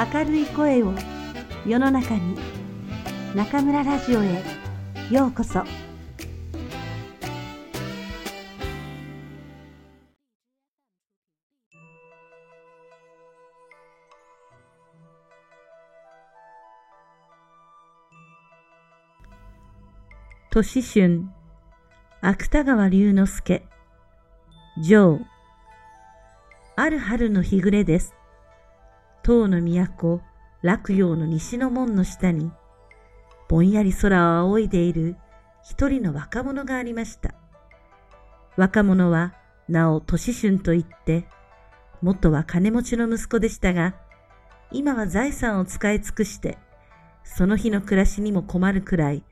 明るい声を世の中に中村ラジオへようこそ年春芥川龍之介上ある春の日暮れです。唐の都、洛陽の西の門の下に、ぼんやり空を仰いでいる一人の若者がありました。若者は名を年春と言って、元は金持ちの息子でしたが、今は財産を使い尽くして、その日の暮らしにも困るくらい、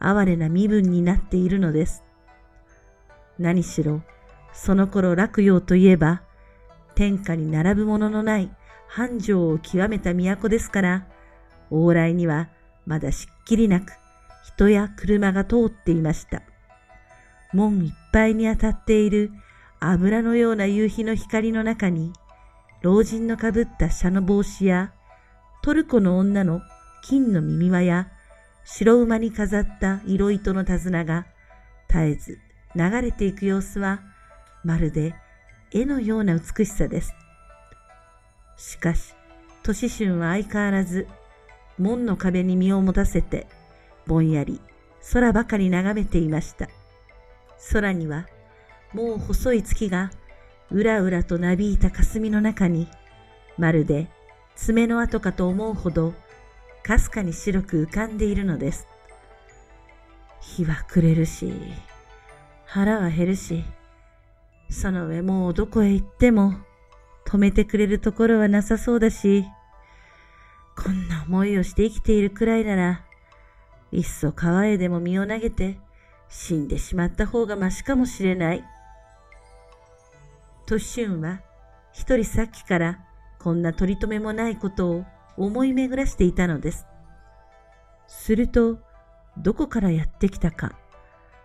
哀れな身分になっているのです。何しろ、その頃洛陽といえば、天下に並ぶもののない繁盛を極めた都ですから、往来にはまだしっきりなく人や車が通っていました。門いっぱいに当たっている油のような夕日の光の中に、老人のかぶった車の帽子や、トルコの女の金の耳輪や、白馬に飾った色糸の手綱が絶えず流れていく様子は、まるで絵のような美しさです。しかし、年春は相変わらず、門の壁に身を持たせて、ぼんやり空ばかり眺めていました。空には、もう細い月が、うらうらとなびいた霞の中に、まるで爪の跡かと思うほど、かすかに白く浮かんでいるのです。日は暮れるし、腹は減るし、その上もうどこへ行っても止めてくれるところはなさそうだし、こんな思いをして生きているくらいなら、いっそ川へでも身を投げて死んでしまった方がましかもしれない。としゅんは一人さっきからこんな取り留めもないことを思い巡らしていたのです。すると、どこからやってきたか、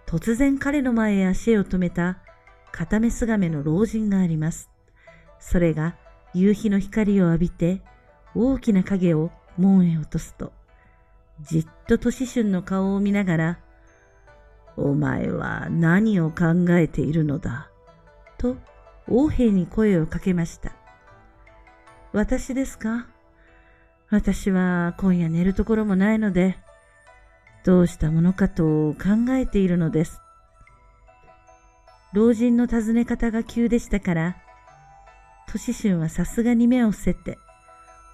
突然彼の前へ足を止めた片目すがめの老人があります。それが夕日の光を浴びて大きな影を門へ落とすと、じっと年春の顔を見ながら、お前は何を考えているのだ、と王兵に声をかけました。私ですか？私は今夜寝るところもないので、どうしたものかと考えているのです。老人の尋ね方が急でしたから、年春はさすがに目を伏せて、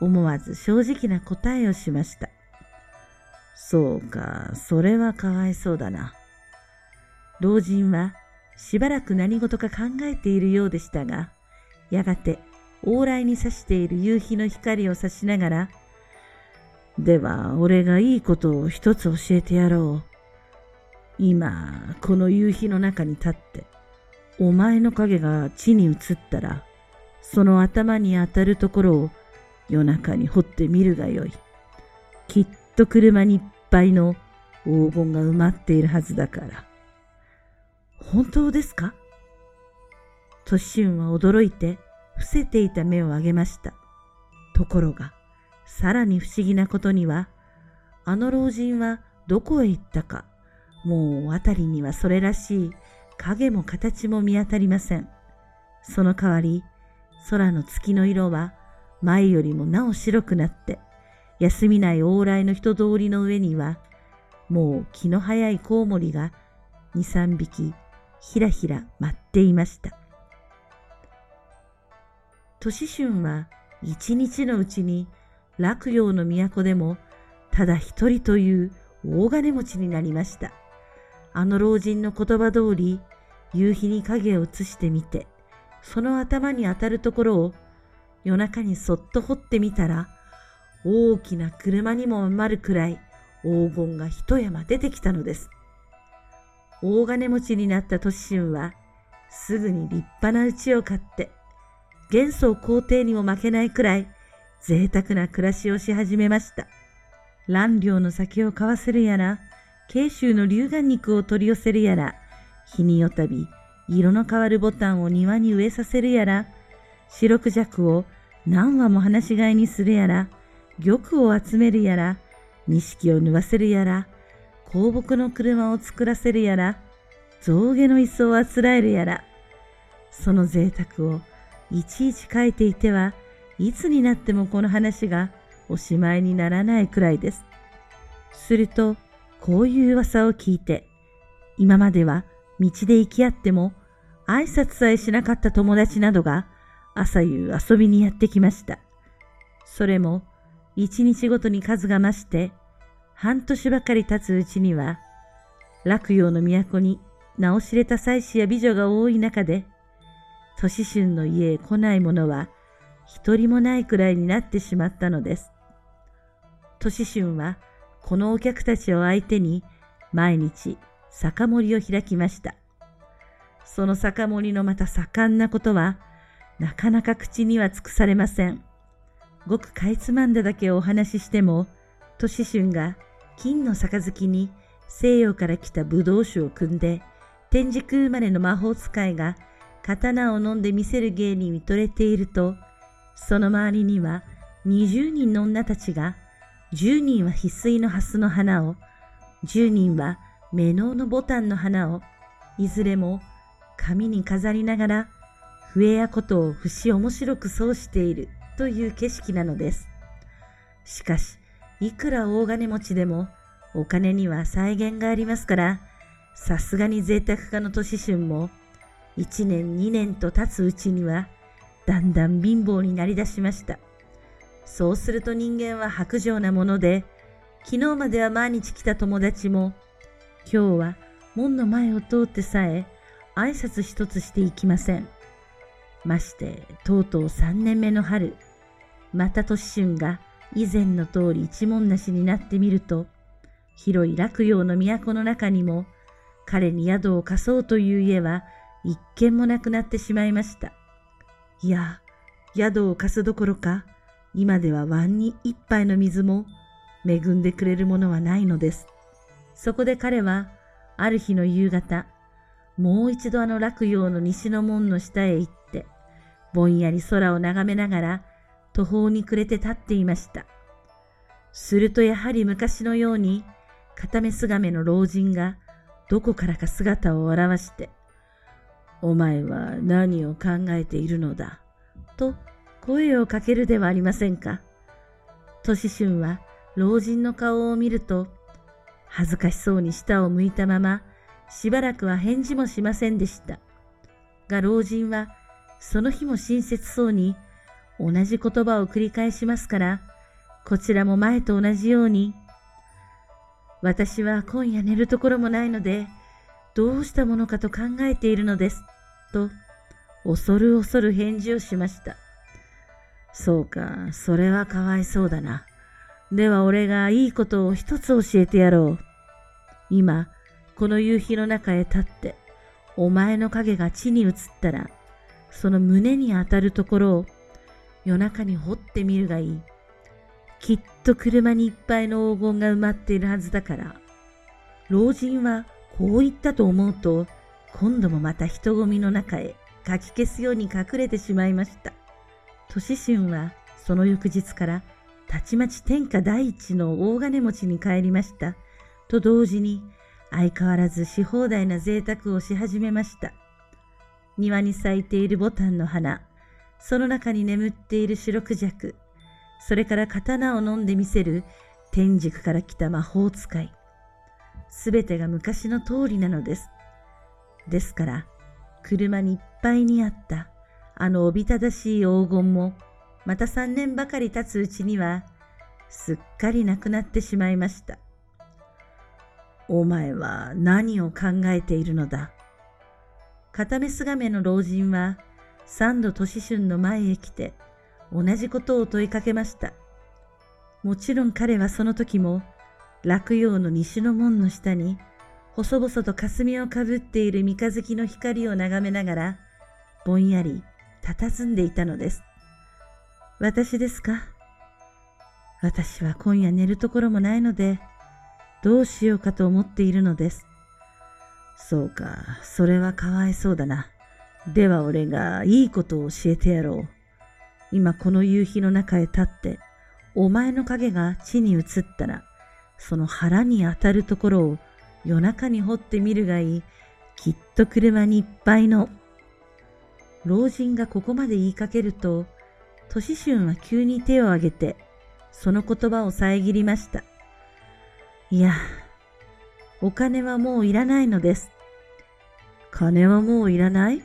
思わず正直な答えをしました。そうか、それはかわいそうだな。老人はしばらく何事か考えているようでしたが、やがて往来に差している夕日の光を差しながら、では俺がいいことを一つ教えてやろう。今、この夕日の中に立って、お前の影が地に移ったら、その頭に当たるところを夜中に掘ってみるがよい。きっと車にいっぱいの黄金が埋まっているはずだから。本当ですか？トシュンは驚いて伏せていた目を上げました。ところが、さらに不思議なことには、あの老人はどこへ行ったか、もう辺りにはそれらしい影も形も見当たりません。その代わり、空の月の色は前よりもなお白くなって、休みない往来の人通りの上には、もう気の早いコウモリが二三匹ひらひら舞っていました。年春は一日のうちに洛陽の都でもただ一人という大金持ちになりました。あの老人の言葉通り、夕日に影を映してみて、その頭に当たるところを夜中にそっと掘ってみたら、大きな車にも余るくらい黄金が一山出てきたのです。大金持ちになったトシ春は、すぐに立派な家を買って、元宗皇帝にも負けないくらい贅沢な暮らしをし始めました。蘭陵の酒を買わせるやら、慶州の龍眼肉を取り寄せるやら、日によたび色の変わるボタンを庭に植えさせるやら、四六尺を何羽も放し飼いにするやら、玉を集めるやら、錦を縫わせるやら、香木の車を作らせるやら、象牙の椅子をあつらえるやら、その贅沢をいちいち書いていては、いつになってもこの話がおしまいにならないくらいです。すると、こういう噂を聞いて、今までは道で行き合っても挨拶さえしなかった友達などが朝夕遊びにやってきました。それも一日ごとに数が増して、半年ばかり経つうちには、落葉の都に名を知れた妻子や美女が多い中で、年春の家へ来ない者は一人もないくらいになってしまったのです。年春はこのお客たちを相手に毎日酒盛りを開きました。その酒盛りのまた盛んなことはなかなか口には尽くされません。ごくかいつまんだだけお話ししても、年春が金の杯に西洋から来た葡萄酒を汲んで天竺生まれの魔法使いが刀を飲んで見せる芸に見とれていると、その周りには20人の女たちが、10人は翡翠の蓮の花を、10人は目ののボタンの花を、いずれも紙に飾りながら、笛やことを節面白く奏しているという景色なのです。しかし、いくら大金持ちでも、お金には再現がありますから、さすがに贅沢家の年春も、一年二年と経つうちには、だんだん貧乏になりだしました。そうすると人間は薄情なもので、昨日までは毎日来た友達も、今日は門の前を通ってさえ、挨拶一つしていきません。まして、とうとう三年目の春、また年春が以前の通り一文なしになってみると、広い落葉の都の中にも、彼に宿を貸そうという家は一軒もなくなってしまいました。いや、宿を貸すどころか、今では碗に一杯の水も恵んでくれるものはないのです。そこで彼は、ある日の夕方、もう一度あの落葉の西の門の下へ行って、ぼんやり空を眺めながら途方に暮れて立っていました。するとやはり昔のように、片目姿の老人がどこからか姿を現して、お前は何を考えているのだ、と声をかけるではありませんか。年春は老人の顔を見ると、恥ずかしそうに舌を向いたまま、しばらくは返事もしませんでした。が老人は、その日も親切そうに、同じ言葉を繰り返しますから、こちらも前と同じように、私は今夜寝るところもないので、どうしたものかと考えているのです。と、恐る恐る返事をしました。そうか、それはかわいそうだな。では俺がいいことを一つ教えてやろう。今、この夕日の中へ立って、お前の影が地に移ったら、その胸に当たるところを夜中に掘ってみるがいい。きっと車にいっぱいの黄金が埋まっているはずだから。老人はこう言ったと思うと、今度もまた人混みの中へかき消すように隠れてしまいました。年春はその翌日からたちまち天下第一の大金持ちに帰りました。と同時に相変わらずし放題な贅沢をし始めました。庭に咲いているボタンの花、その中に眠っている白クジャク、それから刀を飲んでみせる天竺から来た魔法使い。すべてが昔の通りなのです。ですから、車にいっぱいにあったあのおびただしい黄金も、また三年ばかり経つうちには、すっかりなくなってしまいました。お前は何を考えているのだ？片目姿の老人は、三度年春の前へ来て、同じことを問いかけました。もちろん彼はその時も、落葉の西の門の下に、細々と霞をかぶっている三日月の光を眺めながら、ぼんやり佇んでいたのです。私ですか？私は今夜寝るところもないので、どうしようかと思っているのです。そうか、それはかわいそうだな。では俺がいいことを教えてやろう。今この夕日の中へ立って、お前の影が地に移ったら、その腹に当たるところを夜中に掘ってみるがいい。きっと車にいっぱいの。老人がここまで言いかけると、都市春は急に手を挙げて、その言葉を遮りました。いや、お金はもういらないのです。金はもういらない？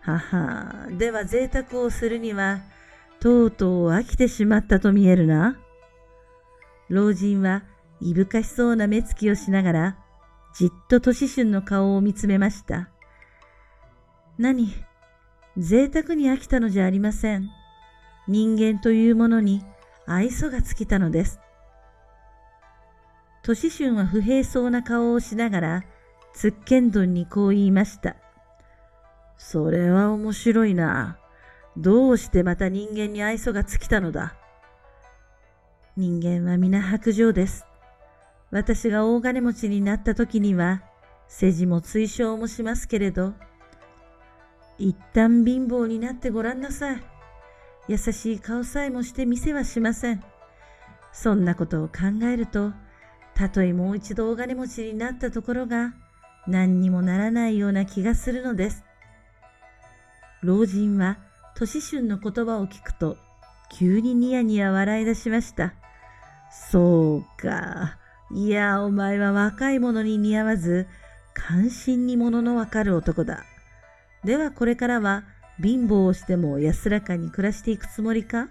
はは、では贅沢をするには、とうとう飽きてしまったと見えるな。老人はいぶかしそうな目つきをしながら、じっと年春の顔を見つめました。何？贅沢に飽きたのじゃありません。人間というものに愛想が尽きたのです。年春は不平そうな顔をしながら、つっけんどんにこう言いました。それは面白いな。どうしてまた人間に愛想が尽きたのだ。人間は皆白状です。私が大金持ちになった時には、世辞も追奨もしますけれど、一旦貧乏になってごらんなさい。優しい顔さえもして見せはしません。そんなことを考えると、たとえもう一度大金持ちになったところが、何にもならないような気がするのです。老人は、年春の言葉を聞くと、急にニヤニヤ笑い出しました。そうか。いや、お前は若い者に似合わず、関心に物のわかる男だ。ではこれからは貧乏をしても安らかに暮らしていくつもりか？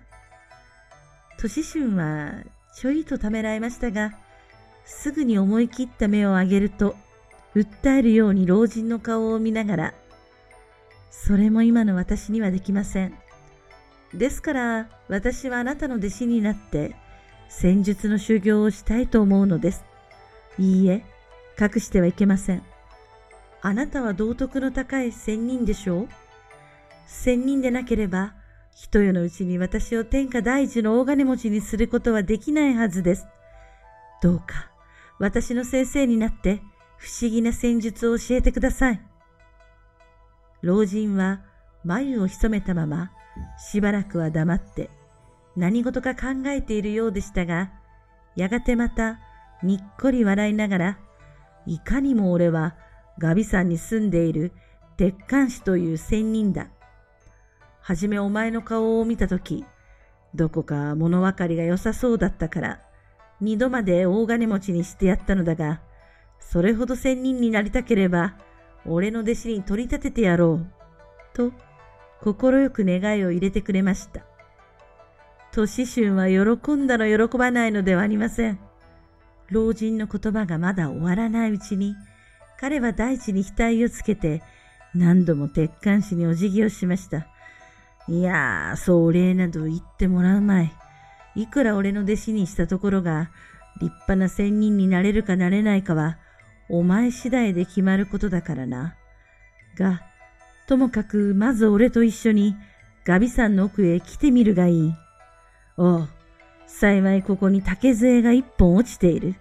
年春はちょいとためらいましたが、すぐに思い切った目を上げると、訴えるように老人の顔を見ながら、それも今の私にはできません。ですから私はあなたの弟子になって戦術の修行をしたいと思うのです。いいえ、隠してはいけません。あなたは道徳の高い仙人でしょう？仙人でなければ、一夜のうちに私を天下第一の大金持ちにすることはできないはずです。どうか、私の先生になって不思議な戦術を教えてください。老人は眉を潜めたまましばらくは黙って何事か考えているようでしたが、やがてまたにっこり笑いながら、いかにも俺はガビ山に住んでいる鉄管師という仙人だ。はじめお前の顔を見たとき、どこか物分かりが良さそうだったから、二度まで大金持ちにしてやったのだが、それほど仙人になりたければ、俺の弟子に取り立ててやろう。と、快く願いを入れてくれました。年春は喜んだの喜ばないのではありません。老人の言葉がまだ終わらないうちに、彼は大地に額をつけて、何度も鉄管師にお辞儀をしました。いやー、そう礼など言ってもらうまい。いくら俺の弟子にしたところが、立派な仙人になれるかなれないかは、お前次第で決まることだからな。が、ともかくまず俺と一緒にガビ山の奥へ来てみるがいい。おう、幸いここに竹杖が一本落ちている。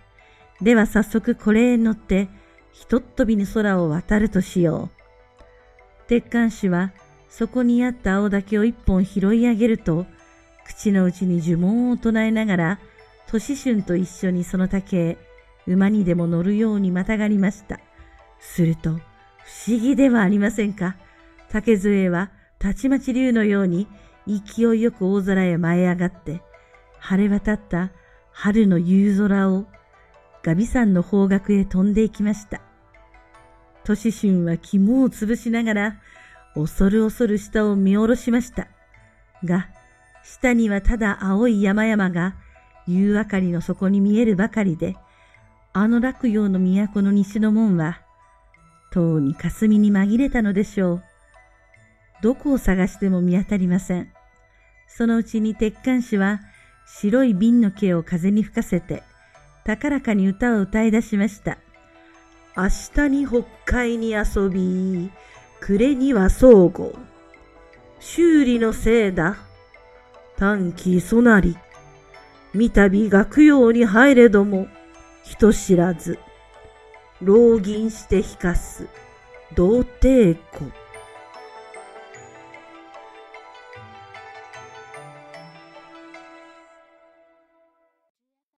では早速これへ乗って、ひとっ飛びに空を渡るとしよう。鉄管師はそこにあった青竹を一本拾い上げると、口の内に呪文を唱えながら、年春と一緒にその竹へ馬にでも乗るようにまたがりました。すると、不思議ではありませんか。竹杖はたちまち竜のように勢いよく大空へ舞い上がって、晴れ渡った春の夕空をガビ山の方角へ飛んでいきました。都市春は肝を潰しながら、恐る恐る下を見下ろしました。が、下にはただ青い山々が夕明かりの底に見えるばかりで、あの落葉の都の西の門は、とうに霞に紛れたのでしょう。どこを探しても見当たりません。そのうちに鉄管師は白い瓶の毛を風に吹かせて、高らかに歌を歌い出しました。明日に北海に遊び、暮れには相互。修理のせいだ。短期そなり。三度学用に入れども、人知らず。老銀して引かす。童貞子。